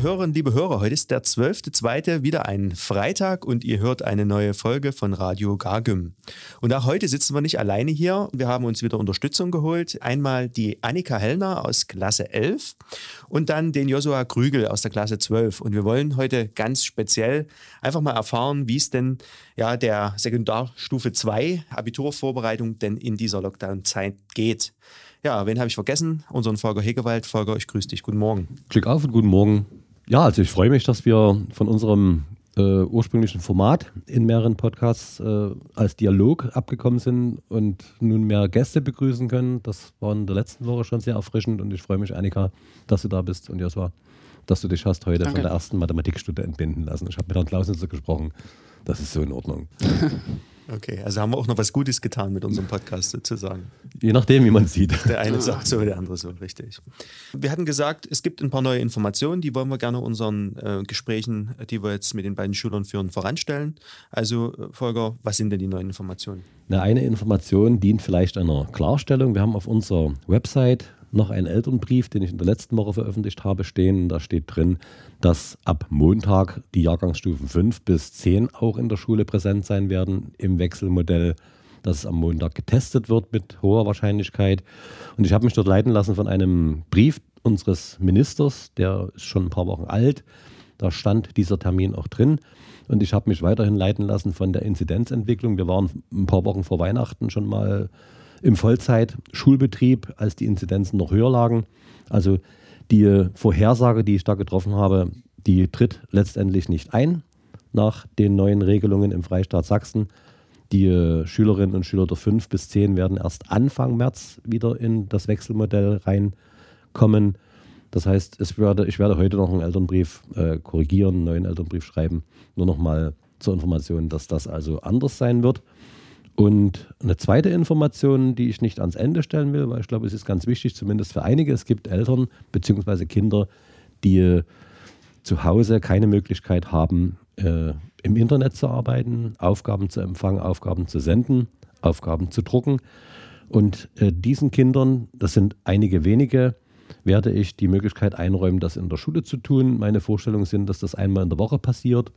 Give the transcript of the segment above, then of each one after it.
Liebe Hörerinnen, liebe Hörer, heute ist der 12.2. wieder ein Freitag und ihr hört eine neue Folge von Radio Gargüm. Und auch heute sitzen wir nicht alleine hier. Wir haben uns wieder Unterstützung geholt. Einmal die Annika Hellner aus Klasse 11 und dann den Josua Krügel aus der Klasse 12. Und wir wollen heute ganz speziell einfach mal erfahren, wie es denn ja der Sekundarstufe 2 Abiturvorbereitung denn in dieser Lockdown-Zeit geht. Ja, wen habe ich vergessen? Unseren Volker Hegewald. Volker, ich grüße dich. Guten Morgen. Glück auf und guten Morgen. Ja, also ich freue mich, dass wir von unserem äh, ursprünglichen Format in mehreren Podcasts äh, als Dialog abgekommen sind und nun mehr Gäste begrüßen können. Das war in der letzten Woche schon sehr erfrischend und ich freue mich, Annika, dass du da bist und Joshua, dass du dich hast heute Danke. von der ersten Mathematikstunde entbinden lassen. Ich habe mit Herrn Clausitzer gesprochen. Das ist so in Ordnung. Okay, also haben wir auch noch was Gutes getan mit unserem Podcast sozusagen. Je nachdem, wie man sieht. Der eine sagt so, der andere so, richtig. Wir hatten gesagt, es gibt ein paar neue Informationen, die wollen wir gerne unseren äh, Gesprächen, die wir jetzt mit den beiden Schülern führen, voranstellen. Also, äh, Volker, was sind denn die neuen Informationen? Na, eine Information dient vielleicht einer Klarstellung. Wir haben auf unserer Website noch einen Elternbrief, den ich in der letzten Woche veröffentlicht habe, stehen. Da steht drin, dass ab Montag die Jahrgangsstufen 5 bis 10 auch in der Schule präsent sein werden im Wechselmodell, dass es am Montag getestet wird mit hoher Wahrscheinlichkeit. Und ich habe mich dort leiten lassen von einem Brief unseres Ministers, der ist schon ein paar Wochen alt. Da stand dieser Termin auch drin. Und ich habe mich weiterhin leiten lassen von der Inzidenzentwicklung. Wir waren ein paar Wochen vor Weihnachten schon mal im Vollzeit-Schulbetrieb, als die Inzidenzen noch höher lagen. Also die Vorhersage, die ich da getroffen habe, die tritt letztendlich nicht ein nach den neuen Regelungen im Freistaat Sachsen. Die Schülerinnen und Schüler der 5 bis 10 werden erst Anfang März wieder in das Wechselmodell reinkommen. Das heißt, es werde, ich werde heute noch einen Elternbrief äh, korrigieren, einen neuen Elternbrief schreiben. Nur noch mal zur Information, dass das also anders sein wird. Und eine zweite Information, die ich nicht ans Ende stellen will, weil ich glaube, es ist ganz wichtig, zumindest für einige. Es gibt Eltern bzw. Kinder, die zu Hause keine Möglichkeit haben, äh, im Internet zu arbeiten, Aufgaben zu empfangen, Aufgaben zu senden, Aufgaben zu drucken. Und äh, diesen Kindern, das sind einige wenige, werde ich die Möglichkeit einräumen, das in der Schule zu tun. Meine Vorstellungen sind, dass das einmal in der Woche passiert,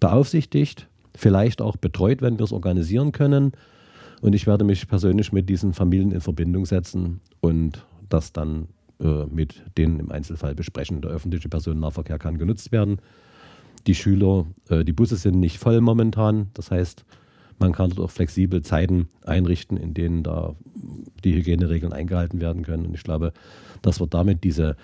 beaufsichtigt vielleicht auch betreut, wenn wir es organisieren können. Und ich werde mich persönlich mit diesen Familien in Verbindung setzen und das dann äh, mit denen im Einzelfall besprechen. Der öffentliche Personennahverkehr kann genutzt werden. Die Schüler, äh, die Busse sind nicht voll momentan. Das heißt, man kann dort auch flexibel Zeiten einrichten, in denen da die Hygieneregeln eingehalten werden können. Und ich glaube, dass wir damit diese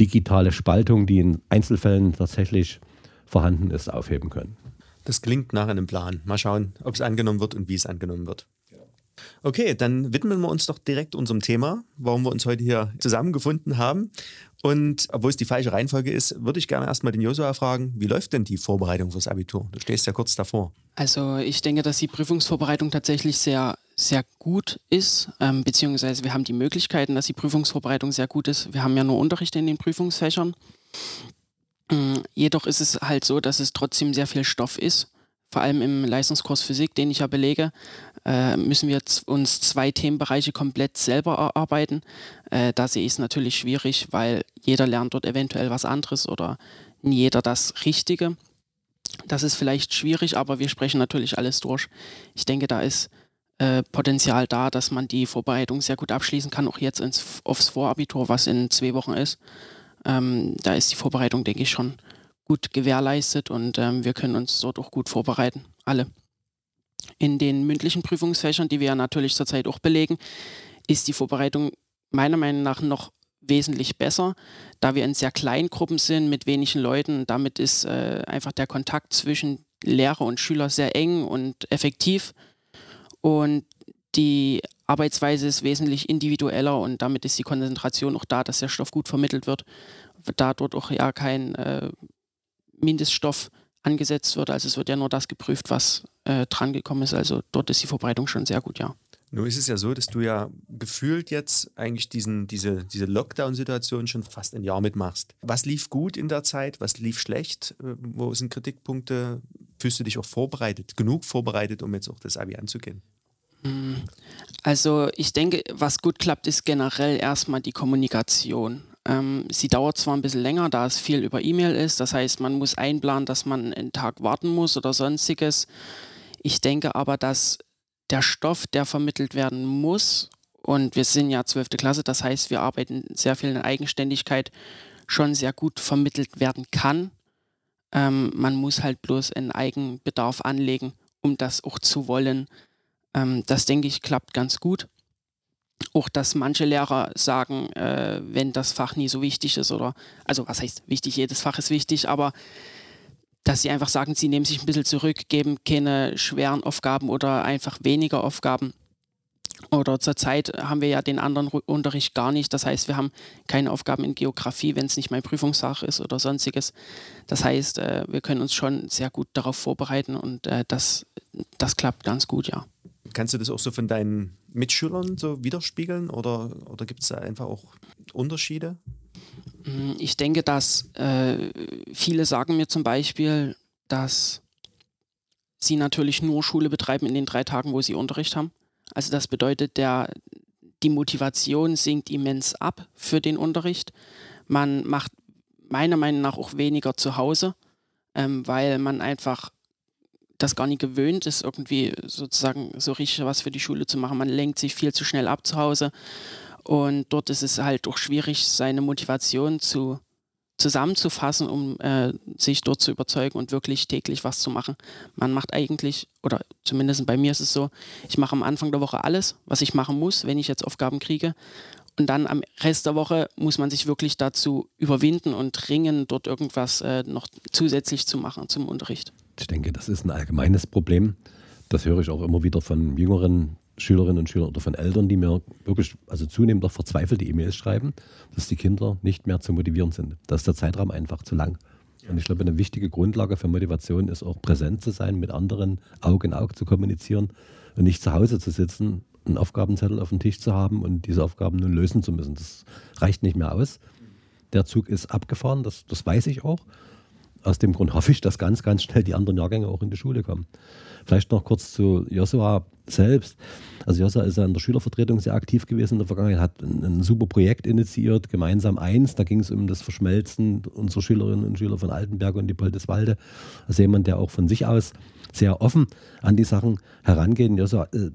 digitale Spaltung, die in Einzelfällen tatsächlich vorhanden ist, aufheben können. Das klingt nach einem Plan. Mal schauen, ob es angenommen wird und wie es angenommen wird. Okay, dann widmen wir uns doch direkt unserem Thema, warum wir uns heute hier zusammengefunden haben. Und obwohl es die falsche Reihenfolge ist, würde ich gerne erstmal den Josua fragen, wie läuft denn die Vorbereitung fürs Abitur? Du stehst ja kurz davor. Also ich denke, dass die Prüfungsvorbereitung tatsächlich sehr, sehr gut ist, ähm, beziehungsweise wir haben die Möglichkeiten, dass die Prüfungsvorbereitung sehr gut ist. Wir haben ja nur Unterricht in den Prüfungsfächern. Mm, jedoch ist es halt so, dass es trotzdem sehr viel Stoff ist. Vor allem im Leistungskurs Physik, den ich ja belege, äh, müssen wir uns zwei Themenbereiche komplett selber erarbeiten. Äh, da sehe ich es natürlich schwierig, weil jeder lernt dort eventuell was anderes oder jeder das Richtige. Das ist vielleicht schwierig, aber wir sprechen natürlich alles durch. Ich denke, da ist äh, Potenzial da, dass man die Vorbereitung sehr gut abschließen kann, auch jetzt ins, aufs Vorabitur, was in zwei Wochen ist. Ähm, da ist die Vorbereitung, denke ich, schon gut gewährleistet und ähm, wir können uns dort auch gut vorbereiten, alle. In den mündlichen Prüfungsfächern, die wir ja natürlich zurzeit auch belegen, ist die Vorbereitung meiner Meinung nach noch wesentlich besser, da wir in sehr kleinen Gruppen sind mit wenigen Leuten. Damit ist äh, einfach der Kontakt zwischen Lehrer und Schüler sehr eng und effektiv. Und die Arbeitsweise ist wesentlich individueller und damit ist die Konzentration auch da, dass der Stoff gut vermittelt wird, da dort auch ja kein äh, Mindeststoff angesetzt wird. Also es wird ja nur das geprüft, was äh, drangekommen ist. Also dort ist die Verbreitung schon sehr gut, ja. Nun ist es ja so, dass du ja gefühlt jetzt eigentlich diesen, diese, diese Lockdown-Situation schon fast ein Jahr mitmachst. Was lief gut in der Zeit? Was lief schlecht? Äh, wo sind Kritikpunkte? Fühlst du dich auch vorbereitet, genug vorbereitet, um jetzt auch das Abi anzugehen? Also ich denke, was gut klappt, ist generell erstmal die Kommunikation. Ähm, sie dauert zwar ein bisschen länger, da es viel über E-Mail ist. Das heißt, man muss einplanen, dass man einen Tag warten muss oder sonstiges. Ich denke aber, dass der Stoff, der vermittelt werden muss, und wir sind ja 12. Klasse, das heißt, wir arbeiten sehr viel in Eigenständigkeit, schon sehr gut vermittelt werden kann. Ähm, man muss halt bloß einen Eigenbedarf anlegen, um das auch zu wollen. Ähm, das denke ich klappt ganz gut. Auch dass manche Lehrer sagen, äh, wenn das Fach nie so wichtig ist oder, also was heißt wichtig, jedes Fach ist wichtig, aber dass sie einfach sagen, sie nehmen sich ein bisschen zurück, geben keine schweren Aufgaben oder einfach weniger Aufgaben. Oder zurzeit haben wir ja den anderen Unterricht gar nicht. Das heißt, wir haben keine Aufgaben in Geografie, wenn es nicht mein Prüfungssache ist oder sonstiges. Das heißt, äh, wir können uns schon sehr gut darauf vorbereiten und äh, das, das klappt ganz gut, ja. Kannst du das auch so von deinen Mitschülern so widerspiegeln oder, oder gibt es da einfach auch Unterschiede? Ich denke, dass äh, viele sagen mir zum Beispiel, dass sie natürlich nur Schule betreiben in den drei Tagen, wo sie Unterricht haben. Also das bedeutet, der, die Motivation sinkt immens ab für den Unterricht. Man macht meiner Meinung nach auch weniger zu Hause, ähm, weil man einfach das gar nicht gewöhnt ist, irgendwie sozusagen so richtig was für die Schule zu machen. Man lenkt sich viel zu schnell ab zu Hause und dort ist es halt auch schwierig, seine Motivation zu, zusammenzufassen, um äh, sich dort zu überzeugen und wirklich täglich was zu machen. Man macht eigentlich, oder zumindest bei mir ist es so, ich mache am Anfang der Woche alles, was ich machen muss, wenn ich jetzt Aufgaben kriege. Und dann am Rest der Woche muss man sich wirklich dazu überwinden und ringen, dort irgendwas äh, noch zusätzlich zu machen zum Unterricht. Ich denke, das ist ein allgemeines Problem. Das höre ich auch immer wieder von jüngeren Schülerinnen und Schülern oder von Eltern, die mir wirklich, also zunehmend auch verzweifelte E-Mails schreiben, dass die Kinder nicht mehr zu motivieren sind. Da ist der Zeitraum einfach zu lang. Und ich glaube, eine wichtige Grundlage für Motivation ist auch präsent zu sein, mit anderen Auge in Auge zu kommunizieren und nicht zu Hause zu sitzen, einen Aufgabenzettel auf dem Tisch zu haben und diese Aufgaben nun lösen zu müssen. Das reicht nicht mehr aus. Der Zug ist abgefahren, das, das weiß ich auch. Aus dem Grund hoffe ich, dass ganz, ganz schnell die anderen Jahrgänge auch in die Schule kommen. Vielleicht noch kurz zu Joshua selbst. Also Joshua ist ja in der Schülervertretung sehr aktiv gewesen in der Vergangenheit, hat ein, ein super Projekt initiiert, gemeinsam eins. Da ging es um das Verschmelzen unserer Schülerinnen und Schüler von Altenberg und die Poldeswalde. Also jemand, der auch von sich aus sehr offen an die Sachen herangeht. Joshua, äh,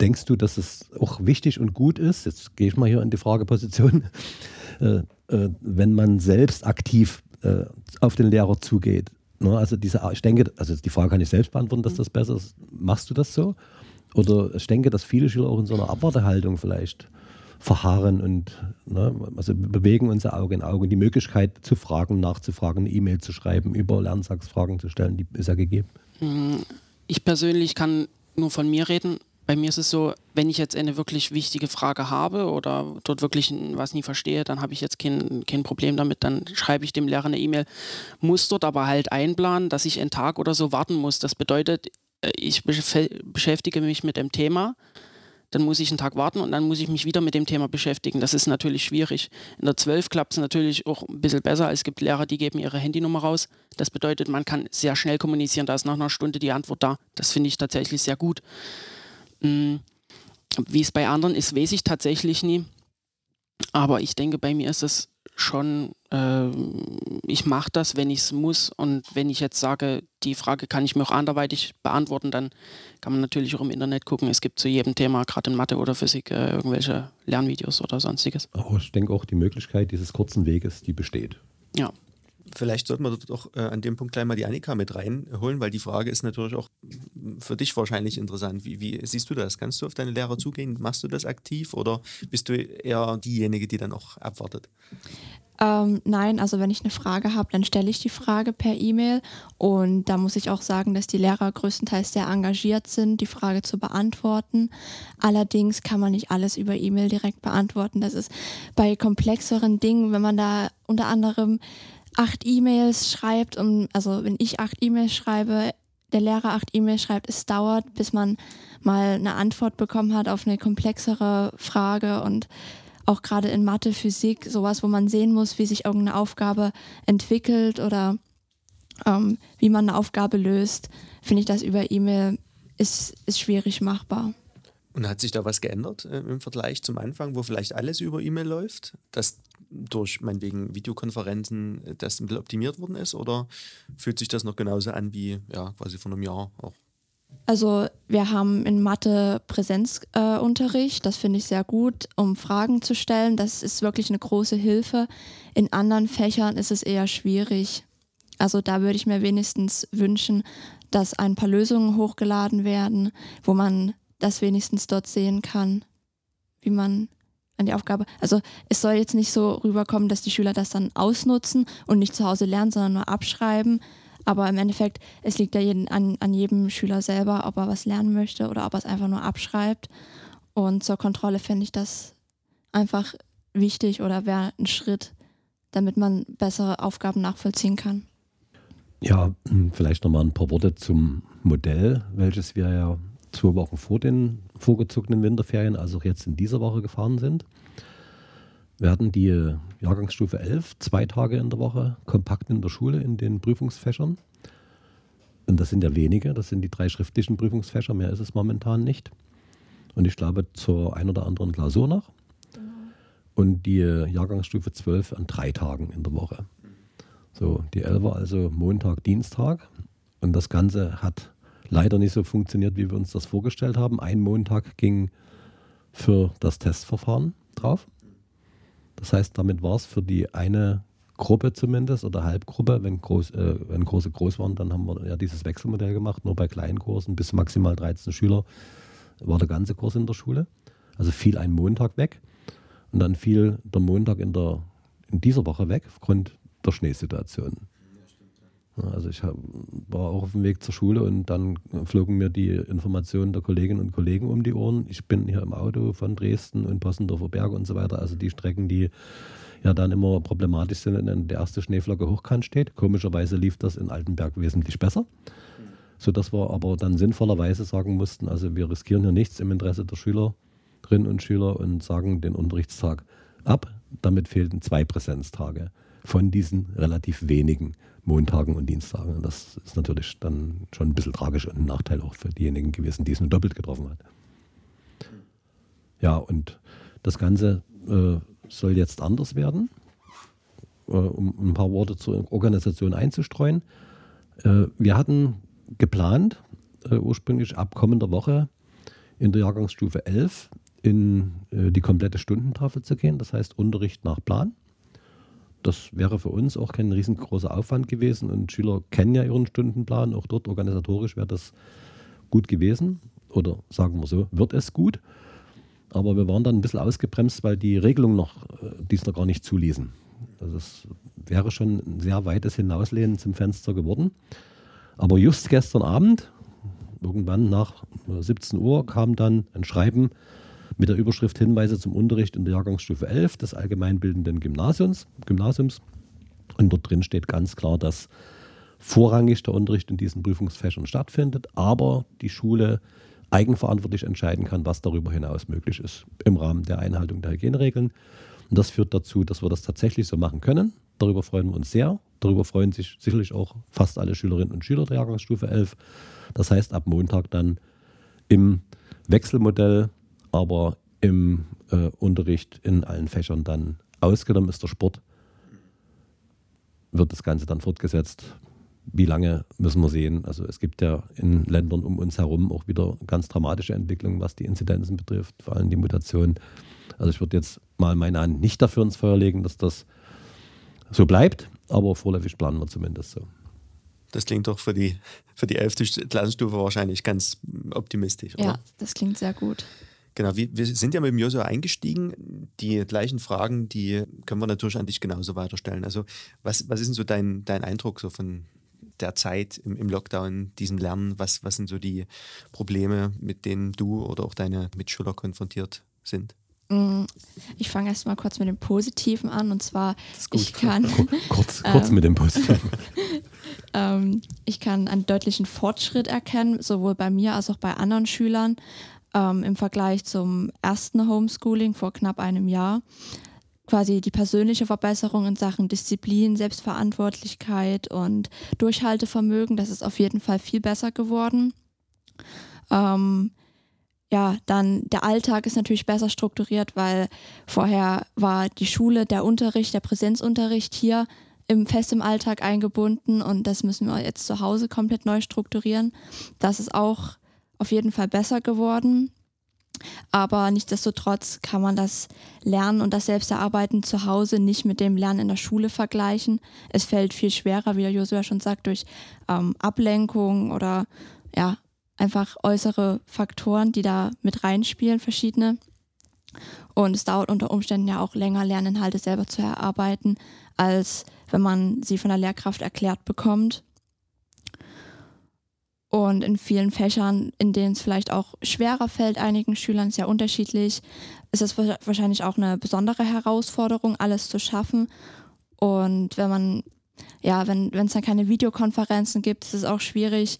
denkst du, dass es auch wichtig und gut ist, jetzt gehe ich mal hier in die Frageposition, äh, äh, wenn man selbst aktiv äh, auf den Lehrer zugeht? Ne? Also diese, ich denke, also die Frage kann ich selbst beantworten, dass das besser ist. Machst du das so? Oder ich denke, dass viele Schüler auch in so einer Abwartehaltung vielleicht verharren und ne, also bewegen unser Auge in Auge. Die Möglichkeit zu fragen, nachzufragen, eine E-Mail zu schreiben, über Lernsatzfragen zu stellen, die ist ja gegeben. Hm, ich persönlich kann nur von mir reden bei mir ist es so, wenn ich jetzt eine wirklich wichtige Frage habe oder dort wirklich was nie verstehe, dann habe ich jetzt kein, kein Problem damit. Dann schreibe ich dem Lehrer eine E-Mail, muss dort aber halt einplanen, dass ich einen Tag oder so warten muss. Das bedeutet, äh, ich beschäftige mich mit dem Thema, dann muss ich einen Tag warten und dann muss ich mich wieder mit dem Thema beschäftigen. Das ist natürlich schwierig. In der 12 klappt es natürlich auch ein bisschen besser. Es gibt Lehrer, die geben ihre Handynummer raus. Das bedeutet, man kann sehr schnell kommunizieren. Da ist nach einer Stunde die Antwort da. Das finde ich tatsächlich sehr gut. Hm, wie es bei anderen ist, weiß ich tatsächlich nie. Aber ich denke, bei mir ist es schon, äh, ich mache das, wenn ich es muss. Und wenn ich jetzt sage, die Frage kann ich mir auch anderweitig beantworten, dann kann man natürlich auch im Internet gucken. Es gibt zu jedem Thema, gerade in Mathe oder Physik, äh, irgendwelche Lernvideos oder sonstiges. Aber ich denke auch, die Möglichkeit dieses kurzen Weges, die besteht. Ja, Vielleicht sollten wir doch äh, an dem Punkt gleich mal die Annika mit reinholen, weil die Frage ist natürlich auch für dich wahrscheinlich interessant. Wie, wie, siehst du das? Kannst du auf deine Lehrer zugehen? Machst du das aktiv oder bist du eher diejenige, die dann auch abwartet? Ähm, nein, also wenn ich eine Frage habe, dann stelle ich die Frage per E-Mail und da muss ich auch sagen, dass die Lehrer größtenteils sehr engagiert sind, die Frage zu beantworten. Allerdings kann man nicht alles über E-Mail direkt beantworten. Das ist bei komplexeren Dingen, wenn man da unter anderem acht E-Mails schreibt, um, also wenn ich acht E-Mails schreibe, der Lehrer acht E-Mails schreibt, es dauert, bis man mal eine Antwort bekommen hat auf eine komplexere Frage und auch gerade in Mathe, Physik, sowas, wo man sehen muss, wie sich irgendeine Aufgabe entwickelt oder ähm, wie man eine Aufgabe löst, finde ich das über E-Mail ist, ist schwierig machbar. Und hat sich da was geändert äh, im Vergleich zum Anfang, wo vielleicht alles über E-Mail läuft? Dass durch meinetwegen Videokonferenzen äh, das ein bisschen optimiert worden ist? Oder fühlt sich das noch genauso an wie ja, quasi vor einem Jahr auch? Also wir haben in Mathe Präsenzunterricht, äh, das finde ich sehr gut, um Fragen zu stellen. Das ist wirklich eine große Hilfe. In anderen Fächern ist es eher schwierig. Also da würde ich mir wenigstens wünschen, dass ein paar Lösungen hochgeladen werden, wo man das wenigstens dort sehen kann, wie man an die Aufgabe. Also es soll jetzt nicht so rüberkommen, dass die Schüler das dann ausnutzen und nicht zu Hause lernen, sondern nur abschreiben. Aber im Endeffekt, es liegt ja jeden, an, an jedem Schüler selber, ob er was lernen möchte oder ob er es einfach nur abschreibt. Und zur Kontrolle finde ich das einfach wichtig oder wäre ein Schritt, damit man bessere Aufgaben nachvollziehen kann. Ja, hm, vielleicht nochmal ein paar Worte zum Modell, welches wir ja zwei Wochen vor den vorgezogenen Winterferien, also auch jetzt in dieser Woche gefahren sind. Wir hatten die Jahrgangsstufe 11, zwei Tage in der Woche, kompakt in der Schule in den Prüfungsfächern. Und das sind ja wenige, das sind die drei schriftlichen Prüfungsfächer, mehr ist es momentan nicht. Und ich glaube zur ein oder anderen Klausur noch. Genau. Und die Jahrgangsstufe 12 an drei Tagen in der Woche. So, die 11 also Montag, Dienstag. Und das Ganze hat leider nicht so funktioniert, wie wir uns das vorgestellt haben. Ein Montag ging für das Testverfahren drauf. Das heißt, damit war es für die eine Gruppe zumindest oder Halbgruppe, wenn, groß, äh, wenn große groß waren, dann haben wir ja dieses Wechselmodell gemacht, nur bei kleinen Kursen bis maximal 13 Schüler war der ganze Kurs in der Schule. Also fiel ein Montag weg und dann fiel der Montag in, der, in dieser Woche weg aufgrund der Schneesituation. Also ich hab, war auch auf dem Weg zur Schule und dann flogen mir die Informationen der Kolleginnen und Kollegen um die Ohren. Ich bin hier im Auto von Dresden und Possendorfer Berge und so weiter. Also die Strecken, die ja dann immer problematisch sind, wenn der erste Schneeflocke hochkant steht. Komischerweise lief das in Altenberg wesentlich besser. Sodass wir aber dann sinnvollerweise sagen mussten, also wir riskieren hier nichts im Interesse der Schülerinnen und Schüler und sagen den Unterrichtstag ab. Damit fehlten zwei Präsenztage von diesen relativ wenigen Montagen und Dienstagen. Und das ist natürlich dann schon ein bisschen tragisch und ein Nachteil auch für diejenigen gewesen, die es nur doppelt getroffen hat. Ja, und das Ganze äh, soll jetzt anders werden. Äh, um ein paar Worte zur Organisation einzustreuen. Äh, wir hatten geplant, äh, ursprünglich ab kommender Woche in der Jahrgangsstufe 11 in äh, die komplette Stundentafel zu gehen, das heißt Unterricht nach Plan. Das wäre für uns auch kein riesengroßer Aufwand gewesen und Schüler kennen ja ihren Stundenplan. Auch dort organisatorisch wäre das gut gewesen oder sagen wir so, wird es gut. Aber wir waren dann ein bisschen ausgebremst, weil die Regelungen noch äh, dies noch gar nicht zuließen. Also es wäre schon ein sehr weites Hinauslehnen zum Fenster geworden. Aber just gestern Abend, irgendwann nach 17 Uhr, kam dann ein Schreiben mit der Überschrift Hinweise zum Unterricht in der Jahrgangsstufe 11 des allgemeinbildenden Gymnasiums. Gymnasiums. Und dort drin steht ganz klar, dass vorrangig der Unterricht in diesen Prüfungsfächern stattfindet, aber die Schule eigenverantwortlich entscheiden kann, was darüber hinaus möglich ist im Rahmen der Einhaltung der Hygieneregeln. Und das führt dazu, dass wir das tatsächlich so machen können. Darüber freuen wir uns sehr. Darüber freuen sich sicherlich auch fast alle Schülerinnen und Schüler der Jahrgangsstufe 11. Das heißt, ab Montag dann im Wechselmodell aber im äh, Unterricht in allen Fächern dann ausgenommen ist der Sport, wird das Ganze dann fortgesetzt. Wie lange müssen wir sehen? Also es gibt ja in Ländern um uns herum auch wieder ganz dramatische Entwicklungen, was die Inzidenzen betrifft, vor allem die Mutation. Also ich würde jetzt mal meine Hand nicht dafür ins Feuer legen, dass das so bleibt, aber vorläufig planen wir zumindest so. Das klingt doch für die, für die 11. Klassenstufe wahrscheinlich ganz optimistisch, oder? Ja, das klingt sehr gut. Genau, wir, wir sind ja mit dem Joshua eingestiegen. Die gleichen Fragen, die können wir natürlich an dich genauso weiterstellen. Also, was, was ist denn so dein, dein Eindruck so von der Zeit im, im Lockdown, diesem Lernen? Was, was sind so die Probleme, mit denen du oder auch deine Mitschüler konfrontiert sind? Mm, ich fange erst mal kurz mit dem Positiven an und zwar ich kann kurz, kurz ähm, mit dem Positiven. ähm, ich kann einen deutlichen Fortschritt erkennen, sowohl bei mir als auch bei anderen Schülern ähm, im Vergleich zum ersten Homeschooling vor knapp einem Jahr. Quasi die persönliche Verbesserung in Sachen Disziplin, Selbstverantwortlichkeit und Durchhaltevermögen, das ist auf jeden Fall viel besser geworden. Ähm, ja, dann der Alltag ist natürlich besser strukturiert, weil vorher war die Schule, der Unterricht, der Präsenzunterricht hier im fest im Alltag eingebunden und das müssen wir jetzt zu Hause komplett neu strukturieren. Das ist auch auf jeden Fall besser geworden. Aber nichtsdestotrotz kann man das Lernen und das Selbsterarbeiten zu Hause nicht mit dem Lernen in der Schule vergleichen. Es fällt viel schwerer, wie der Josua schon sagt, durch ähm, Ablenkung oder ja, einfach äußere Faktoren, die da mit reinspielen, verschiedene. Und es dauert unter Umständen ja auch länger, Lerninhalte selber zu erarbeiten, als wenn man sie von der Lehrkraft erklärt bekommt. Und in vielen Fächern, in denen es vielleicht auch schwerer fällt, einigen Schülern sehr unterschiedlich, ist es wahrscheinlich auch eine besondere Herausforderung, alles zu schaffen. Und wenn man, ja, wenn es dann keine Videokonferenzen gibt, ist es auch schwierig,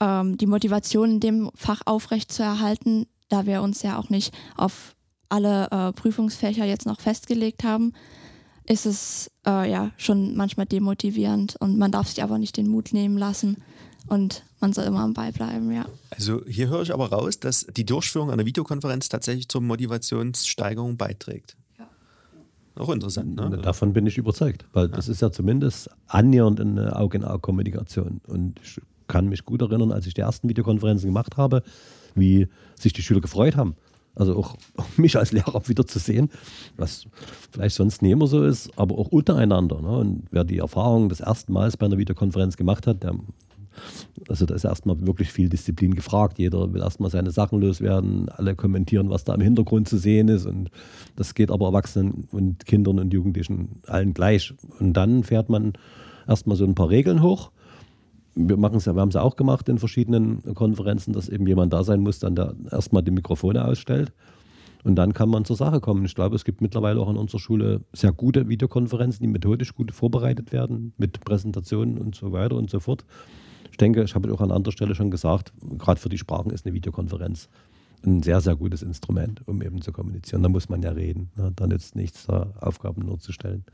ähm, die Motivation in dem Fach aufrechtzuerhalten, da wir uns ja auch nicht auf alle äh, Prüfungsfächer jetzt noch festgelegt haben, ist es äh, ja schon manchmal demotivierend und man darf sich aber nicht den Mut nehmen lassen und man soll immer am Ball bleiben, ja. Also hier höre ich aber raus, dass die Durchführung einer Videokonferenz tatsächlich zur Motivationssteigerung beiträgt. Ja. Auch interessant, ne? Davon bin ich überzeugt, weil ja. das ist ja zumindest annähernd eine Auge-in-Auge-Kommunikation und ich kann mich gut erinnern, als ich die ersten Videokonferenzen gemacht habe, wie sich die Schüler gefreut haben. Also auch, mich als Lehrer wieder zu sehen, was vielleicht sonst nicht immer so ist, aber auch untereinander. Ne? Und wer die Erfahrung des ersten Mals bei einer Videokonferenz gemacht hat, der, also da ist erstmal wirklich viel Disziplin gefragt. Jeder will erstmal seine Sachen loswerden, alle kommentieren, was da im Hintergrund zu sehen ist. Und das geht aber Erwachsenen und Kindern und Jugendlichen allen gleich. Und dann fährt man erstmal so ein paar Regeln hoch wir machen es ja, wir haben es ja auch gemacht in verschiedenen Konferenzen, dass eben jemand da sein muss, dann der erstmal die Mikrofone ausstellt. Und dann kann man zur Sache kommen. Ich glaube, es gibt mittlerweile auch in unserer Schule sehr gute Videokonferenzen, die methodisch gut vorbereitet werden, mit Präsentationen und so weiter und so fort. Ich denke, ich habe auch an anderer Stelle schon gesagt, gerade für die Sprachen ist eine Videokonferenz ein sehr, sehr gutes Instrument, um eben zu kommunizieren. Da muss man ja reden. Ne? Da nützt nichts, da Aufgaben nur zu stellen.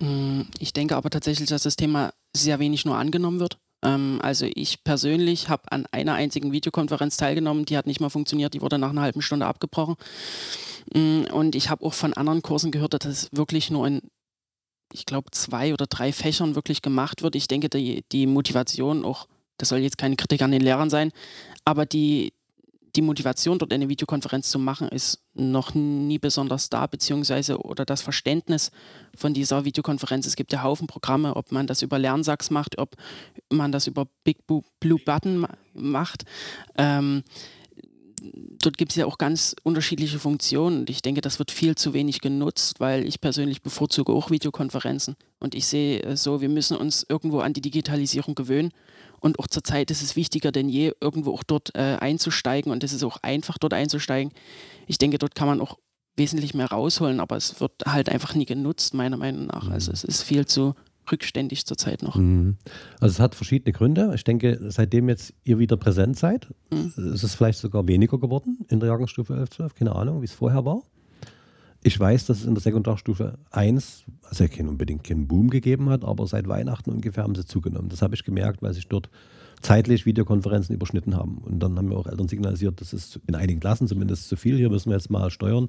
Mm, ich denke aber tatsächlich, dass das Thema sehr wenig nur angenommen wird. Ähm, also ich persönlich habe an einer einzigen Videokonferenz teilgenommen, die hat nicht mal funktioniert, die wurde nach einer halben Stunde abgebrochen. Mm, und ich habe auch von anderen Kursen gehört, dass es wirklich nur in, ich glaube, zwei oder drei Fächern wirklich gemacht wird. Ich denke, die, die Motivation auch, das soll jetzt keine Kritik an den Lehrern sein, aber die, die Motivation, dort eine Videokonferenz zu machen, ist noch nie besonders da, beziehungsweise oder das Verständnis von dieser Videokonferenz. Es gibt ja Haufen Programme, ob man das über Lernsachs macht, ob man das über Big Blue Button macht. Ähm, dort gibt es ja auch ganz unterschiedliche Funktionen und ich denke, das wird viel zu wenig genutzt, weil ich persönlich bevorzuge auch Videokonferenzen. Und ich sehe so, wir müssen uns irgendwo an die Digitalisierung gewöhnen. Und auch zurzeit ist es wichtiger denn je, irgendwo auch dort äh, einzusteigen. Und es ist auch einfach, dort einzusteigen. Ich denke, dort kann man auch wesentlich mehr rausholen, aber es wird halt einfach nie genutzt, meiner Meinung nach. Also es ist viel zu rückständig zurzeit noch. Mhm. Also es hat verschiedene Gründe. Ich denke, seitdem jetzt ihr wieder präsent seid, mhm. ist es vielleicht sogar weniger geworden in der Jahrgangsstufe 11, 12. Keine Ahnung, wie es vorher war. Ich weiß, dass es in der Sekundarstufe 1, also kein, unbedingt keinen Boom gegeben hat, aber seit Weihnachten ungefähr haben sie zugenommen. Das habe ich gemerkt, weil sich dort zeitlich Videokonferenzen überschnitten haben. Und dann haben mir auch Eltern signalisiert, das ist in einigen Klassen zumindest zu viel. Hier müssen wir jetzt mal steuern.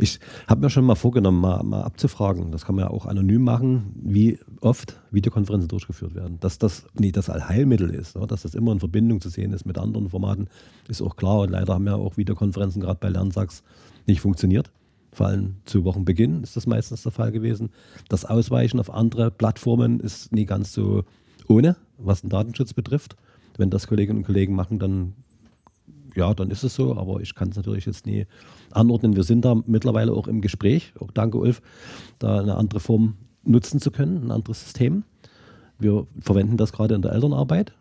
Ich habe mir schon mal vorgenommen, mal, mal, abzufragen, das kann man ja auch anonym machen, wie oft Videokonferenzen durchgeführt werden. Dass das nicht das Allheilmittel ist, ne? dass das immer in Verbindung zu sehen ist mit anderen Formaten, ist auch klar. Und leider haben ja auch Videokonferenzen gerade bei Lernsachs nicht funktioniert. Vor allem zu Wochenbeginn ist das meistens der Fall gewesen. Das Ausweichen auf andere Plattformen ist nie ganz so ohne, was den Datenschutz betrifft. Wenn das Kolleginnen und Kollegen machen, dann ja, dann ist es so, aber ich kann es natürlich jetzt nie anordnen. Wir sind da mittlerweile auch im Gespräch, auch danke Ulf, da eine andere Form nutzen zu können, ein anderes System. Wir verwenden das gerade in der Elternarbeit,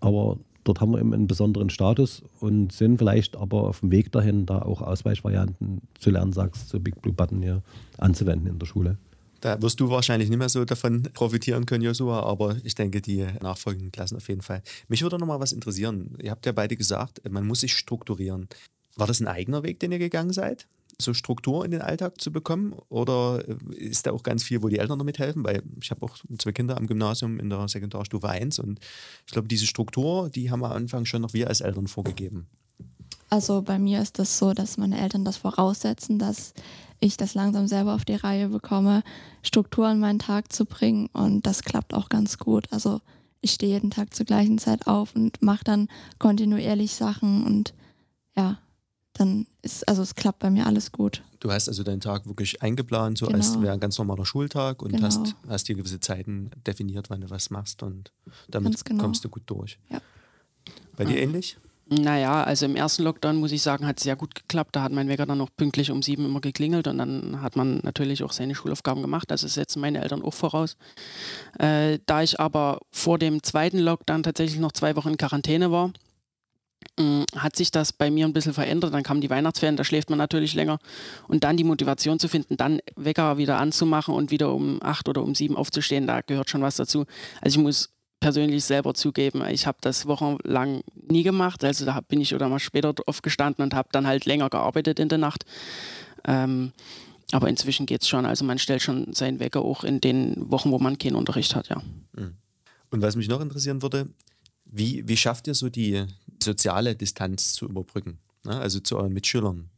aber dort haben wir eben einen besonderen Status und sind vielleicht aber auf dem Weg dahin, da auch Ausweichvarianten zu lernen, sagst zu Big Blue Button hier anzuwenden in der Schule. Da wirst du wahrscheinlich nicht mehr so davon profitieren können, Josua, aber ich denke, die nachfolgenden Klassen auf jeden Fall. Mich würde noch mal was interessieren. Ihr habt ja beide gesagt, man muss sich strukturieren. War das ein eigener Weg, den ihr gegangen seid? so Struktur in den Alltag zu bekommen? Oder ist da auch ganz viel, wo die Eltern noch mithelfen? Weil ich habe auch zwei Kinder am Gymnasium in der Sekundarstufe 1 und ich glaube, diese Struktur, die haben am Anfang schon noch wir als Eltern vorgegeben. Also bei mir ist das so, dass meine Eltern das voraussetzen, dass ich das langsam selber auf die Reihe bekomme, Struktur in meinen Tag zu bringen und das klappt auch ganz gut. Also ich stehe jeden Tag zur gleichen Zeit auf und mache dann kontinuierlich Sachen und ja, dann ist, also es klappt bei mir alles gut. Du hast also deinen Tag wirklich eingeplant, so genau. als wäre ein ganz normaler Schultag und genau. hast, hast dir gewisse Zeiten definiert, wann du was machst und damit genau. kommst du gut durch. Ja. Bei dir ähnlich? Naja, also im ersten Lockdown muss ich sagen, hat es sehr gut geklappt. Da hat mein Wecker dann noch pünktlich um sieben immer geklingelt und dann hat man natürlich auch seine Schulaufgaben gemacht. Also setzen meine Eltern auch voraus. Äh, da ich aber vor dem zweiten Lockdown tatsächlich noch zwei Wochen in Quarantäne war, äh, hat sich das bei mir ein bisschen verändert. Dann kamen die Weihnachtsferien, da schläft man natürlich länger. Und dann die Motivation zu finden, dann Wecker wieder anzumachen und wieder um acht oder um sieben aufzustehen, da gehört schon was dazu. Also ich muss persönlich selber zugeben, ich habe das wochenlang nie gemacht. Also da bin ich oder mal später aufgestanden und habe dann halt länger gearbeitet in der Nacht. Ähm, aber inzwischen geht es schon. Also man stellt schon seinen Wecker auch in den Wochen, wo man keinen Unterricht hat, ja. Mhm. Und was mich noch interessieren würde, wie, wie schafft ihr so die soziale Distanz zu überbrücken? Ne? Also zu euren Mitschülern?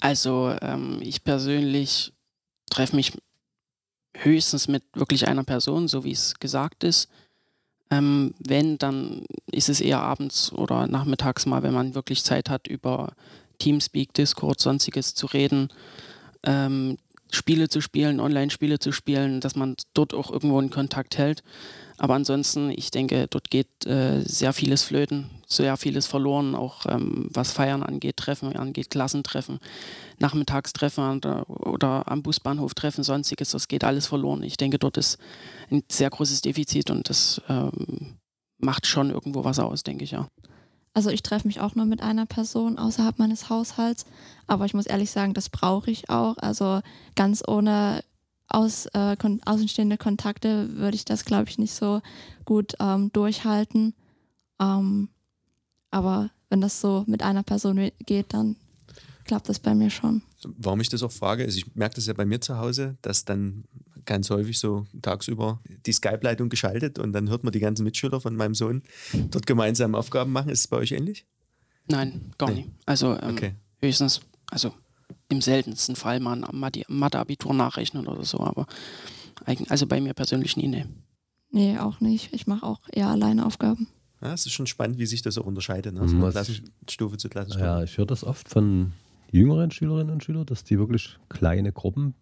Also ähm, ich persönlich treffe mich höchstens mit wirklich einer Person, so wie es gesagt ist. Ähm, wenn, dann ist es eher abends oder nachmittags mal, wenn man wirklich Zeit hat, über Teamspeak, Discord, sonstiges zu reden, ähm, Spiele zu spielen, Online-Spiele zu spielen, dass man dort auch irgendwo in Kontakt hält. Aber ansonsten, ich denke, dort geht äh, sehr vieles flöten, sehr vieles verloren, auch ähm, was Feiern angeht, Treffen angeht, Klassentreffen, Nachmittagstreffen oder, oder am Busbahnhof treffen, sonstiges, das geht alles verloren. Ich denke, dort ist ein sehr großes Defizit und das ähm, macht schon irgendwo was aus, denke ich ja. Also ich treffe mich auch nur mit einer Person außerhalb meines Haushalts, aber ich muss ehrlich sagen, das brauche ich auch. Also ganz ohne aus, äh, kon außenstehende Kontakte würde ich das, glaube ich, nicht so gut ähm, durchhalten. Ähm, aber wenn das so mit einer Person geht, dann klappt das bei mir schon. Warum ich das auch frage, ist, ich merke das ja bei mir zu Hause, dass dann ganz häufig so tagsüber die Skype-Leitung geschaltet und dann hört man die ganzen Mitschüler von meinem Sohn dort gemeinsam Aufgaben machen. Ist es bei euch ähnlich? Nein, gar nee. nicht. Also ähm, okay. höchstens, also im seltensten Fall mal ein Mathe-Abitur nachrechnen oder so, aber also bei mir persönlich nie, ne. Nee, auch nicht. Ich mache auch eher alleine Aufgaben. Ja, es ist schon spannend, wie sich das so unterscheidet, ne? also von Klassenstufe zu Klassenstufe. Ja, ich höre das oft von jüngeren Schülerinnen und Schülern, dass die wirklich kleine Gruppen,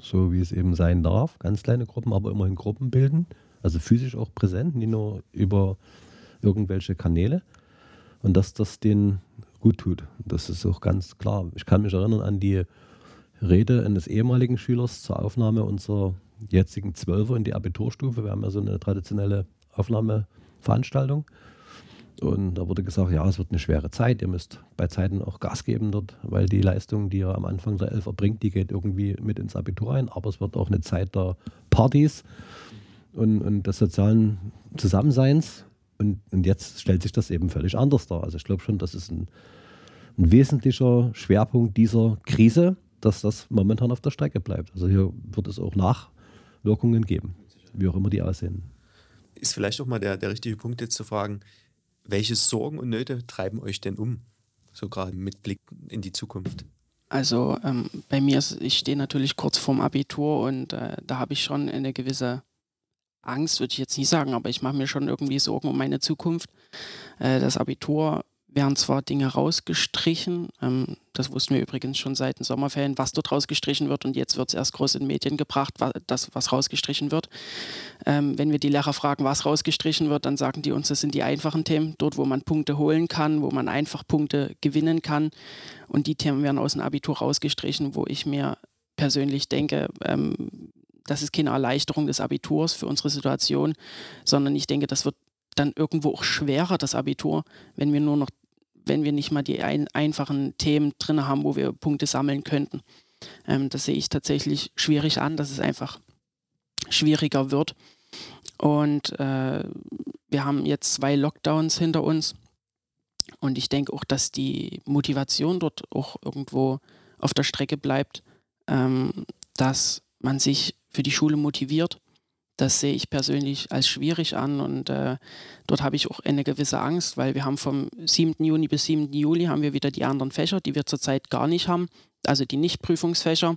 so wie es eben sein darf, ganz kleine Gruppen, aber immerhin Gruppen bilden, also physisch auch präsent, nicht nur über irgendwelche Kanäle. Und dass das denen gut tut. Das ist auch ganz klar. Ich kann mich erinnern an die Rede eines ehemaligen Schülers zur Aufnahme unserer jetzigen Zwölfer in die Abiturstufe. Wir haben ja so eine traditionelle Aufnahmeveranstaltung. Und da wurde gesagt, ja, es wird eine schwere Zeit, ihr müsst bei Zeiten auch Gas geben dort, weil die Leistung, die ihr am Anfang der Elf erbringt, die geht irgendwie mit ins Abitur ein. Aber es wird auch eine Zeit der Partys und, und des sozialen Zusammenseins. Und, und jetzt stellt sich das eben völlig anders dar. Also ich glaube schon, das ist ein, ein wesentlicher Schwerpunkt dieser Krise, dass das momentan auf der Strecke bleibt. Also hier wird es auch Nachwirkungen geben, wie auch immer die aussehen. Ist vielleicht auch mal der, der richtige Punkt jetzt zu fragen, welche Sorgen und Nöte treiben euch denn um? So gerade mit Blick in die Zukunft. Also ähm, bei mir, ist, ich stehe natürlich kurz vorm Abitur und äh, da habe ich schon eine gewisse Angst, würde ich jetzt nicht sagen, aber ich mache mir schon irgendwie Sorgen um meine Zukunft. Äh, das Abitur werden zwar Dinge rausgestrichen, ähm, das wussten wir übrigens schon seit den Sommerferien, was dort rausgestrichen wird und jetzt wird es erst groß in Medien gebracht, was, das, was rausgestrichen wird. Ähm, wenn wir die Lehrer fragen, was rausgestrichen wird, dann sagen die uns, das sind die einfachen Themen, dort, wo man Punkte holen kann, wo man einfach Punkte gewinnen kann und die Themen werden aus dem Abitur rausgestrichen, wo ich mir persönlich denke, ähm, das ist keine Erleichterung des Abiturs für unsere Situation, sondern ich denke, das wird dann irgendwo auch schwerer, das Abitur, wenn wir nur noch wenn wir nicht mal die ein, einfachen Themen drin haben, wo wir Punkte sammeln könnten. Ähm, das sehe ich tatsächlich schwierig an, dass es einfach schwieriger wird. Und äh, wir haben jetzt zwei Lockdowns hinter uns. Und ich denke auch, dass die Motivation dort auch irgendwo auf der Strecke bleibt, ähm, dass man sich für die Schule motiviert, das sehe ich persönlich als schwierig an und äh, dort habe ich auch eine gewisse Angst, weil wir haben vom 7. Juni bis 7. Juli haben wir wieder die anderen Fächer, die wir zurzeit gar nicht haben, also die Nicht-Prüfungsfächer.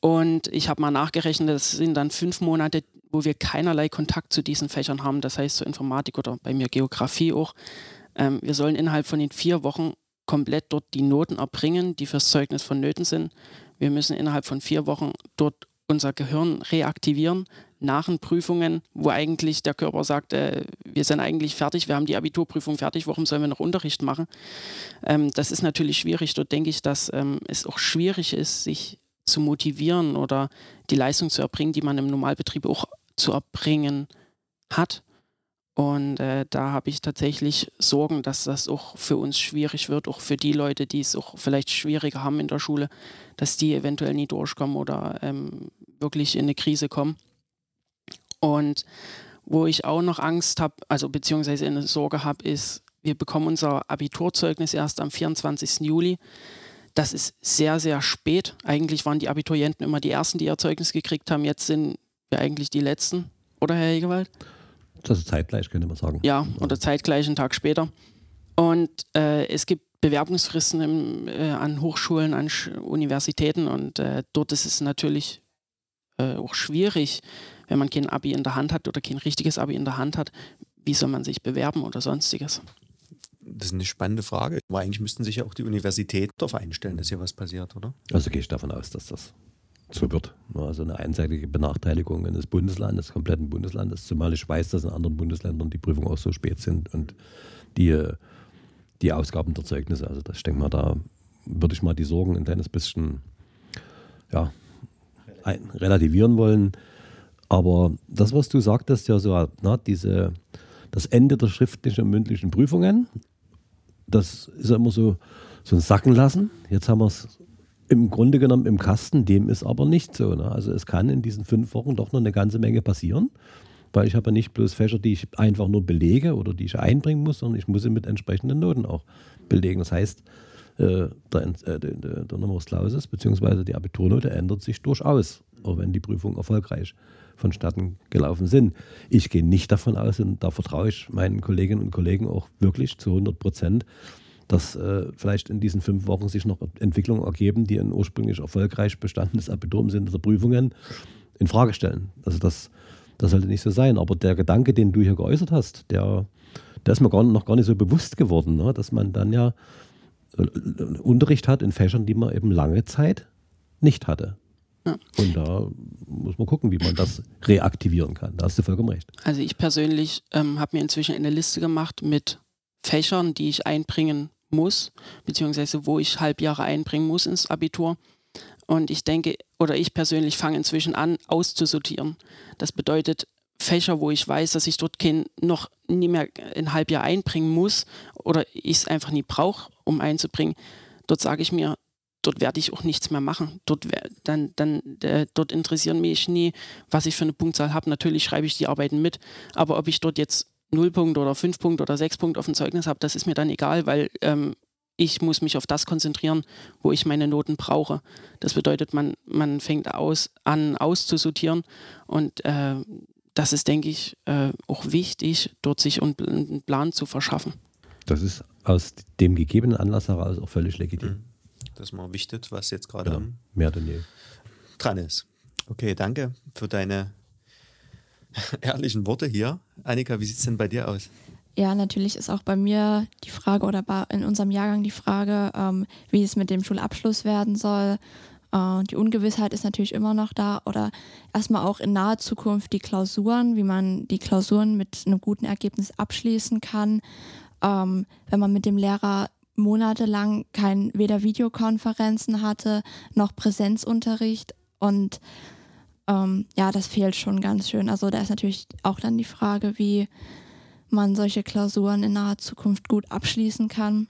Und ich habe mal nachgerechnet, das sind dann fünf Monate, wo wir keinerlei Kontakt zu diesen Fächern haben, das heißt zur Informatik oder bei mir Geografie auch. Ähm, wir sollen innerhalb von den vier Wochen komplett dort die Noten erbringen, die fürs Zeugnis vonnöten sind. Wir müssen innerhalb von vier Wochen dort unser Gehirn reaktivieren nach den Prüfungen, wo eigentlich der Körper sagt, äh, wir sind eigentlich fertig, wir haben die Abiturprüfung fertig, warum sollen wir noch Unterricht machen? Ähm, das ist natürlich schwierig. Dort denke ich, dass ähm, es auch schwierig ist, sich zu motivieren oder die Leistung zu erbringen, die man im Normalbetrieb auch zu erbringen hat. Und äh, da habe ich tatsächlich Sorgen, dass das auch für uns schwierig wird, auch für die Leute, die es auch vielleicht schwieriger haben in der Schule, dass die eventuell nie durchkommen oder ähm, wirklich in eine Krise kommen. Und wo ich auch noch Angst habe, also beziehungsweise eine Sorge habe, ist, wir bekommen unser Abiturzeugnis erst am 24. Juli. Das ist sehr, sehr spät. Eigentlich waren die Abiturienten immer die Ersten, die ihr Zeugnis gekriegt haben. Jetzt sind wir eigentlich die Letzten, oder Herr Hegewald? Das ist zeitgleich, könnte man sagen. Ja, oder zeitgleich einen Tag später. Und äh, es gibt Bewerbungsfristen im, äh, an Hochschulen, an Sch Universitäten und äh, dort ist es natürlich äh, auch schwierig, wenn man kein Abi in der Hand hat oder kein richtiges Abi in der Hand hat, wie soll man sich bewerben oder sonstiges? Das ist eine spannende Frage. Aber eigentlich müssten sich ja auch die Universitäten darauf einstellen, dass hier was passiert, oder? Also gehe ich davon aus, dass das so wird. Also eine einseitige Benachteiligung eines Bundeslandes, des kompletten Bundeslandes, zumal ich weiß, dass in anderen Bundesländern die Prüfungen auch so spät sind und die, die Ausgaben der Zeugnisse. Also das, ich denke mal, da würde ich mal die Sorgen ein kleines bisschen ja, ein, relativieren wollen. Aber das, was du sagtest, ja so, na, diese, das Ende der schriftlichen und mündlichen Prüfungen, das ist ja immer so, so ein Sacken lassen. Jetzt haben wir es im Grunde genommen im Kasten, dem ist aber nicht so. Ne? Also es kann in diesen fünf Wochen doch noch eine ganze Menge passieren, weil ich habe ja nicht bloß Fächer, die ich einfach nur belege oder die ich einbringen muss, sondern ich muss sie mit entsprechenden Noten auch belegen. Das heißt, äh, der, äh, der, der Numerus Clausus bzw. die Abiturnote ändert sich durchaus, auch wenn die Prüfungen erfolgreich vonstatten gelaufen sind. Ich gehe nicht davon aus, und da vertraue ich meinen Kolleginnen und Kollegen auch wirklich zu 100 Prozent, dass äh, vielleicht in diesen fünf Wochen sich noch Entwicklungen ergeben, die ein ursprünglich erfolgreich bestandenes Abitur im Sinne der Prüfungen in Frage stellen. Also das, das sollte nicht so sein. Aber der Gedanke, den du hier geäußert hast, der, der ist mir gar, noch gar nicht so bewusst geworden, ne? dass man dann ja äh, Unterricht hat in Fächern, die man eben lange Zeit nicht hatte. Ja. Und da muss man gucken, wie man das reaktivieren kann. Da hast du vollkommen recht. Also ich persönlich ähm, habe mir inzwischen eine Liste gemacht mit Fächern, die ich einbringen muss, beziehungsweise wo ich Halbjahre einbringen muss ins Abitur. Und ich denke, oder ich persönlich fange inzwischen an, auszusortieren. Das bedeutet, Fächer, wo ich weiß, dass ich dort kein, noch nie mehr ein Halbjahr einbringen muss oder ich es einfach nie brauche, um einzubringen, dort sage ich mir, dort werde ich auch nichts mehr machen. Dort, dann, dann, äh, dort interessieren mich nie, was ich für eine Punktzahl habe. Natürlich schreibe ich die Arbeiten mit, aber ob ich dort jetzt 0 Punkt oder 5 Punkt oder 6 Punkt auf dem Zeugnis habe, das ist mir dann egal, weil ähm, ich muss mich auf das konzentrieren, wo ich meine Noten brauche. Das bedeutet, man, man fängt aus, an auszusortieren und äh, das ist, denke ich, äh, auch wichtig, dort sich einen Plan zu verschaffen. Das ist aus dem gegebenen Anlass heraus auch völlig legitim. Mhm. Dass man wichtet, was jetzt gerade ja, mehr denn je dran ist. Okay, danke für deine ehrlichen Worte hier. Annika, wie sieht es denn bei dir aus? Ja, natürlich ist auch bei mir die Frage oder in unserem Jahrgang die Frage, ähm, wie es mit dem Schulabschluss werden soll. Äh, die Ungewissheit ist natürlich immer noch da oder erstmal auch in naher Zukunft die Klausuren, wie man die Klausuren mit einem guten Ergebnis abschließen kann. Ähm, wenn man mit dem Lehrer monatelang kein weder Videokonferenzen hatte noch Präsenzunterricht und ähm, ja, das fehlt schon ganz schön. Also da ist natürlich auch dann die Frage, wie man solche Klausuren in naher Zukunft gut abschließen kann.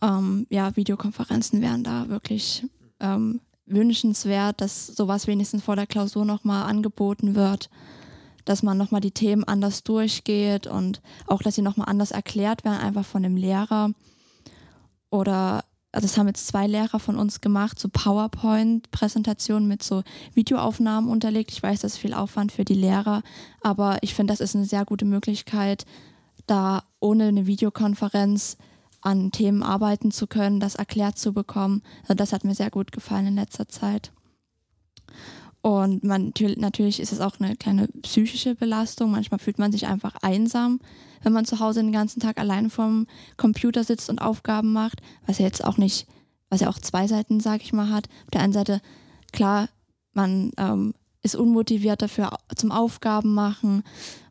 Ähm, ja, Videokonferenzen wären da wirklich ähm, wünschenswert, dass sowas wenigstens vor der Klausur nochmal angeboten wird, dass man nochmal die Themen anders durchgeht und auch, dass sie nochmal anders erklärt werden, einfach von dem Lehrer. Oder also das haben jetzt zwei Lehrer von uns gemacht, so PowerPoint-Präsentationen mit so Videoaufnahmen unterlegt. Ich weiß, das ist viel Aufwand für die Lehrer, aber ich finde, das ist eine sehr gute Möglichkeit, da ohne eine Videokonferenz an Themen arbeiten zu können, das erklärt zu bekommen. Also das hat mir sehr gut gefallen in letzter Zeit. Und man, natürlich ist es auch eine kleine psychische Belastung. Manchmal fühlt man sich einfach einsam, wenn man zu Hause den ganzen Tag alleine vorm Computer sitzt und Aufgaben macht, was ja jetzt auch nicht, was ja auch zwei Seiten, sag ich mal, hat. Auf der einen Seite, klar, man ähm, ist unmotiviert dafür zum Aufgaben machen.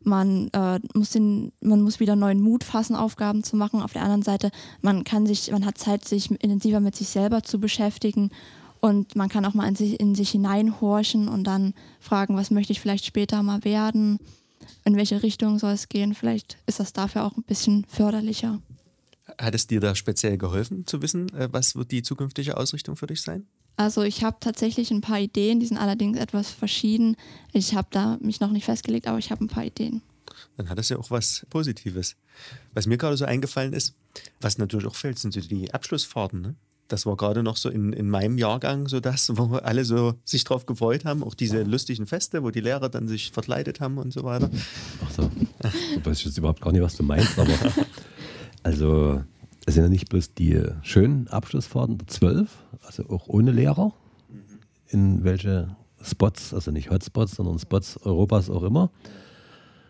Man, äh, muss den, man muss wieder neuen Mut fassen, Aufgaben zu machen. Auf der anderen Seite, man kann sich, man hat Zeit, sich intensiver mit sich selber zu beschäftigen und man kann auch mal in sich, in sich hineinhorchen und dann fragen, was möchte ich vielleicht später mal werden, in welche Richtung soll es gehen. Vielleicht ist das dafür auch ein bisschen förderlicher. Hat es dir da speziell geholfen zu wissen, äh, was wird die zukünftige Ausrichtung für dich sein? Also ich habe tatsächlich ein paar Ideen, die sind allerdings etwas verschieden. Ich habe da mich noch nicht festgelegt, aber ich habe ein paar Ideen. Dann hat das ja auch was Positives. Was mir gerade so eingefallen ist, was natürlich auch fällt, sind so die Abschlussfahrten. Ne? Das war gerade noch so in, in meinem Jahrgang so das, wo alle so sich drauf gefreut haben. Auch diese lustigen Feste, wo die Lehrer dann sich verkleidet haben und so weiter. Ach so. Ich weiß jetzt überhaupt gar nicht, was du meinst, aber also es sind ja nicht bloß die schönen Abschlussfahrten der zwölf, also auch ohne Lehrer, in welche Spots, also nicht Hotspots, sondern Spots Europas auch immer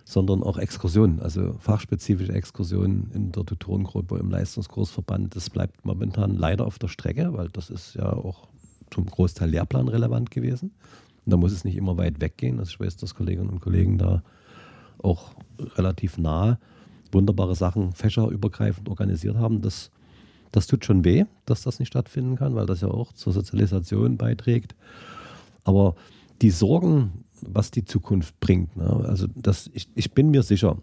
sondern auch Exkursionen, also fachspezifische Exkursionen in der Tutorengruppe, im Leistungskursverband. Das bleibt momentan leider auf der Strecke, weil das ist ja auch zum Großteil lehrplanrelevant gewesen. Und da muss es nicht immer weit weggehen. Also ich weiß, dass Kolleginnen und Kollegen da auch relativ nah wunderbare Sachen fächerübergreifend organisiert haben. Das, das tut schon weh, dass das nicht stattfinden kann, weil das ja auch zur Sozialisation beiträgt. Aber die Sorgen, was die Zukunft bringt. Ne? Also das, ich, ich bin mir sicher,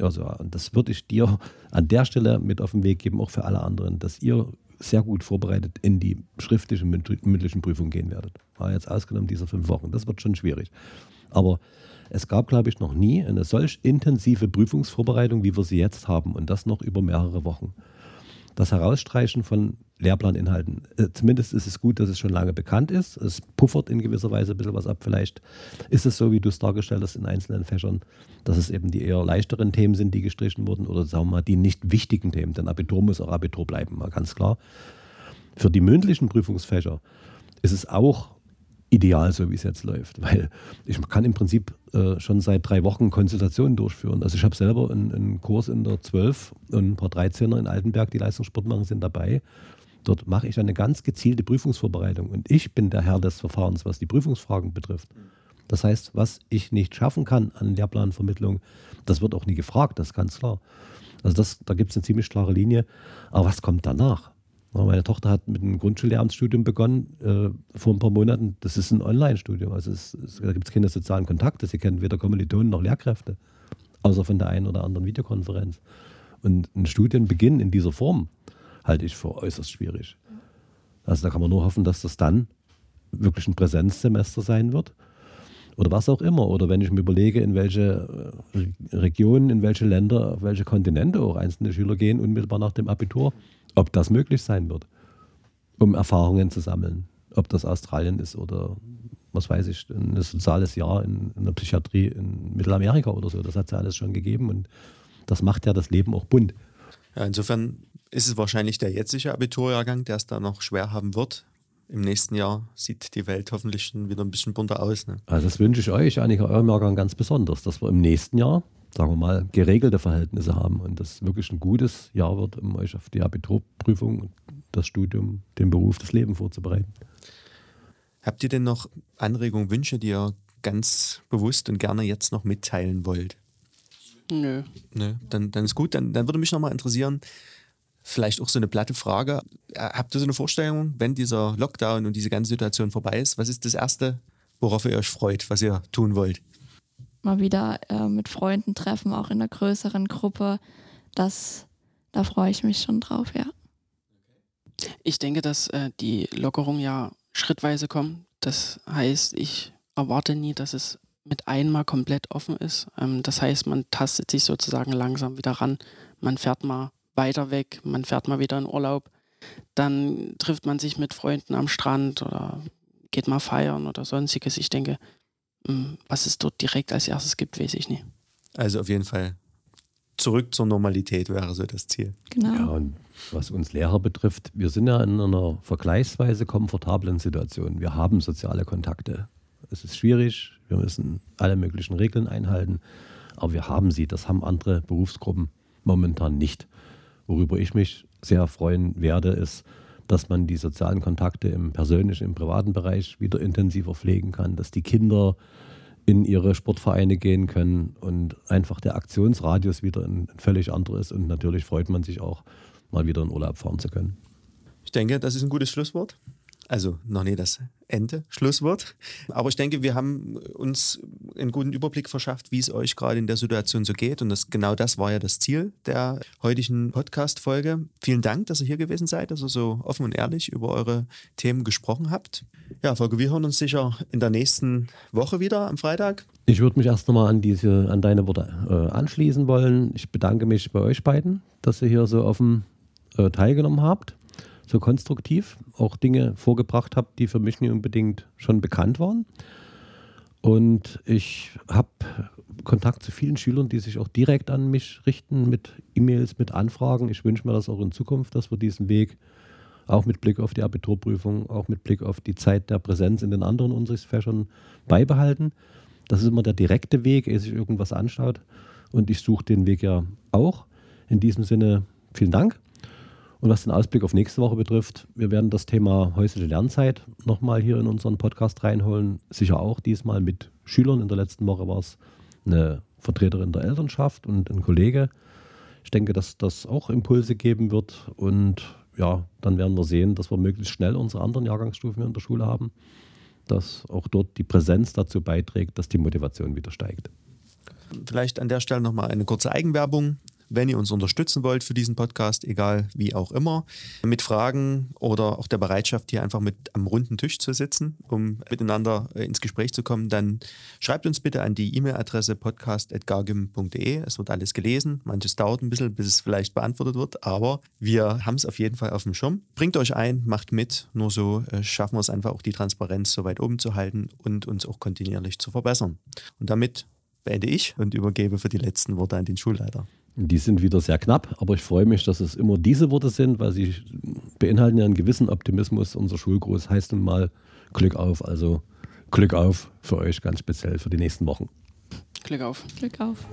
also das würde ich dir an der Stelle mit auf den Weg geben, auch für alle anderen, dass ihr sehr gut vorbereitet in die schriftliche mündlichen Prüfung gehen werdet. War jetzt ausgenommen dieser fünf Wochen. Das wird schon schwierig. Aber es gab, glaube ich, noch nie eine solch intensive Prüfungsvorbereitung, wie wir sie jetzt haben und das noch über mehrere Wochen. Das Herausstreichen von Lehrplaninhalten. Äh, zumindest ist es gut, dass es schon lange bekannt ist. Es puffert in gewisser Weise ein bisschen was ab. Vielleicht ist es so, wie du es dargestellt hast in einzelnen Fächern, dass es eben die eher leichteren Themen sind, die gestrichen wurden oder sagen wir mal die nicht wichtigen Themen. Denn Abitur muss auch Abitur bleiben, mal ganz klar. Für die mündlichen Prüfungsfächer ist es auch ideal, so wie es jetzt läuft. Weil ich kann im Prinzip äh, schon seit drei Wochen Konsultationen durchführen. Also ich habe selber einen, einen, Kurs in der 12 und ein paar 13er in Altenberg, die Leistungssport machen, sind dabei. Dort mache ich eine ganz gezielte Prüfungsvorbereitung und ich bin der Herr des Verfahrens, was die Prüfungsfragen betrifft. Das heißt, was ich nicht schaffen kann an Lehrplanvermittlung, das wird auch nie gefragt, das ist ganz klar. Also das, da gibt es eine ziemlich klare Linie. Aber was kommt danach? Meine Tochter hat mit einem Grundschullehramtsstudium begonnen äh, vor ein paar Monaten. Das ist ein Online-Studium. Also es, es, da gibt es keine sozialen Kontakte. Sie kennen weder Kommilitonen noch Lehrkräfte, außer von der einen oder anderen Videokonferenz. Und ein Studienbeginn in dieser Form halte ich für äußerst schwierig. Also da kann man nur hoffen, dass das dann wirklich ein Präsenzsemester sein wird. Oder was auch immer. Oder wenn ich mir überlege, in welche äh, Regionen, in welche Länder, auf welche Kontinente auch einzelne Schüler gehen, unmittelbar nach dem Abitur, ob das möglich sein wird, um Erfahrungen zu sammeln. Ob das Australien ist oder was weiß ich, ein soziales Jahr in, in der Psychiatrie in Mittelamerika oder so. Das hat es ja alles schon gegeben und das macht ja das Leben auch bunt. Ja, insofern ist es wahrscheinlich der jetzige Abiturjahrgang, der es da noch schwer haben wird. Im nächsten Jahr sieht die Welt hoffentlich schon wieder ein bisschen bunter aus. Ne? Also das wünsche ich euch, Annika, eurem Jahrgang ganz besonders, dass wir im nächsten Jahr, sagen wir mal, geregelte Verhältnisse haben und das wirklich ein gutes Jahr wird, um euch auf die Abiturprüfung, das Studium, den Beruf, das Leben vorzubereiten. Habt ihr denn noch Anregungen, Wünsche, die ihr ganz bewusst und gerne jetzt noch mitteilen wollt? Nö. Nö, dann, dann ist gut. Dann, dann würde mich nochmal interessieren, Vielleicht auch so eine platte Frage. Äh, habt ihr so eine Vorstellung, wenn dieser Lockdown und diese ganze Situation vorbei ist, was ist das Erste, worauf ihr euch freut, was ihr tun wollt? Mal wieder äh, mit Freunden treffen, auch in einer größeren Gruppe. Das, da freue ich mich schon drauf, ja. Ich denke, dass äh, die Lockerungen ja schrittweise kommen. Das heißt, ich erwarte nie, dass es mit einmal komplett offen ist. Ähm, das heißt, man tastet sich sozusagen langsam wieder ran. Man fährt mal weiter weg, man fährt mal wieder in Urlaub. dann trifft man sich mit Freunden am Strand oder geht mal feiern oder sonstiges. Ich denke, hm, was es dort direkt als erstes gibt, weiß ich nicht. Also auf jeden Fall zurück zur Normalität wäre so das Ziel. Genau. Ja, und was uns Lehrer betrifft, wir sind ja in einer vergleichsweise komfortablen Situation. Wir haben soziale Kontakte. Es ist schwierig, wir müssen alle möglichen Regeln einhalten, aber wir haben sie. Das haben andere Berufsgruppen momentan nicht. Worüber ich mich sehr freuen werde, ist, dass man die sozialen Kontakte im persönlichen, im privaten Bereich wieder intensiver pflegen kann, dass die Kinder in ihre Sportvereine gehen können und einfach der Aktionsradius wieder ein, völlig anderer ist. Und natürlich freut man sich auch, mal wieder in Urlaub fahren zu können. Ich denke, das ist ein gutes Schlusswort. Also noch nie das Ende, Schlusswort. Aber ich denke, wir haben uns einen guten Überblick verschafft, wie es euch gerade in der Situation so geht. Und das, genau das war ja das Ziel der heutigen Podcast-Folge. Vielen Dank, dass ihr hier gewesen seid, dass ihr so offen und ehrlich über eure Themen gesprochen habt. Ja, Volker, wir hören uns sicher in der nächsten Woche wieder am Freitag. Ich würde mich erst nochmal an, diese, an deine Worte äh, anschließen wollen. Ich bedanke mich bei euch beiden, dass ihr hier so offen äh, teilgenommen habt so konstruktiv auch Dinge vorgebracht habt, die für mich nicht unbedingt schon bekannt waren. Und ich habe Kontakt zu vielen Schülern, die sich auch direkt an mich richten mit E-Mails, mit Anfragen. Ich wünsche mir das auch in Zukunft, dass wir diesen Weg auch mit Blick auf die Abiturprüfung, auch mit Blick auf die Zeit der Präsenz in den anderen Unterrichtsfächern beibehalten. Das ist immer der direkte Weg, ehe sich irgendwas anschaut. Und ich suche den Weg ja auch. In diesem Sinne, vielen Dank. Und was den Ausblick auf nächste Woche betrifft, wir werden das Thema häusliche Lernzeit nochmal hier in unseren Podcast reinholen. Sicher auch diesmal mit Schülern. In der letzten Woche war es eine Vertreterin der Elternschaft und ein Kollege. Ich denke, dass das auch Impulse geben wird. Und ja, dann werden wir sehen, dass wir möglichst schnell unsere anderen Jahrgangsstufen in der Schule haben. Dass auch dort die Präsenz dazu beiträgt, dass die Motivation wieder steigt. Vielleicht an der Stelle nochmal eine kurze Eigenwerbung wenn ihr uns unterstützen wollt für diesen Podcast, egal wie auch immer, mit Fragen oder auch der Bereitschaft, hier einfach mit am runden Tisch zu sitzen, um miteinander äh, ins Gespräch zu kommen, dann schreibt uns bitte an die E-Mail-Adresse podcast.gargim.de. Es wird alles gelesen. Manches dauert ein bisschen, bis es vielleicht beantwortet wird, aber wir haben es auf jeden Fall auf dem Schirm. Bringt euch ein, macht mit. Nur so äh, schaffen wir es einfach auch, die Transparenz so weit oben zu halten und uns auch kontinuierlich zu verbessern. Und damit beende ich und übergebe für die letzten Worte an den Schulleiter. Die sind wieder sehr knapp, aber ich freue mich, dass es immer diese Worte sind, weil sie beinhalten ja einen gewissen Optimismus. Unser Schulgruß heißt nun mal Glück auf, also Glück auf für euch ganz speziell für die nächsten Wochen. Glück auf. Glück auf.